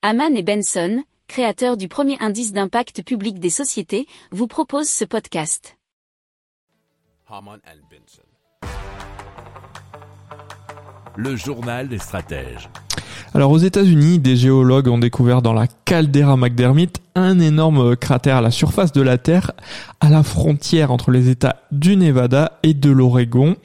Haman et Benson, créateurs du premier indice d'impact public des sociétés, vous proposent ce podcast. Haman and Benson. Le journal des stratèges. Alors aux États-Unis, des géologues ont découvert dans la caldeira McDermott un énorme cratère à la surface de la Terre, à la frontière entre les États du Nevada et de l'Oregon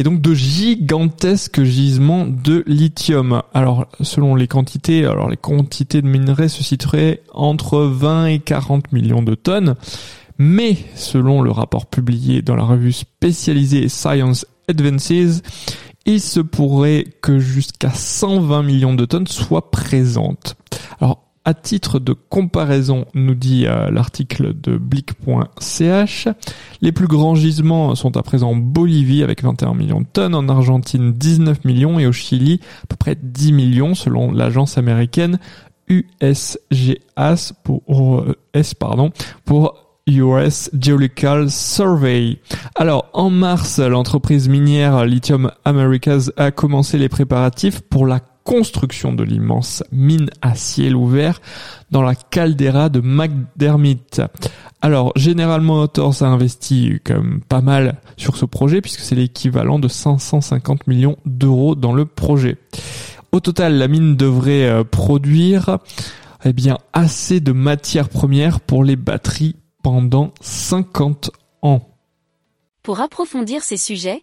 et donc de gigantesques gisements de lithium. Alors selon les quantités, alors les quantités de minerais se situeraient entre 20 et 40 millions de tonnes, mais selon le rapport publié dans la revue spécialisée Science Advances, il se pourrait que jusqu'à 120 millions de tonnes soient présentes. À titre de comparaison, nous dit euh, l'article de blick.ch, les plus grands gisements sont à présent en Bolivie avec 21 millions de tonnes, en Argentine 19 millions et au Chili à peu près 10 millions selon l'agence américaine USGS pour, euh, pardon, pour US Geological Survey. Alors, en mars, l'entreprise minière Lithium Americas a commencé les préparatifs pour la construction de l'immense mine à ciel ouvert dans la caldeira de McDermott. Alors, General Motors a investi comme pas mal sur ce projet puisque c'est l'équivalent de 550 millions d'euros dans le projet. Au total, la mine devrait euh, produire eh assez de matières premières pour les batteries pendant 50 ans. Pour approfondir ces sujets,